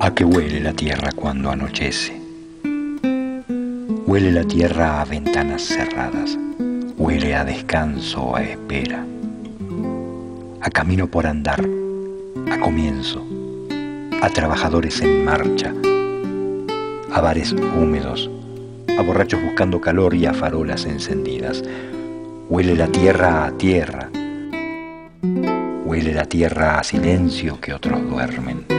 ¿A qué huele la tierra cuando anochece? Huele la tierra a ventanas cerradas, huele a descanso, a espera, a camino por andar, a comienzo, a trabajadores en marcha, a bares húmedos, a borrachos buscando calor y a farolas encendidas. Huele la tierra a tierra, huele la tierra a silencio que otros duermen.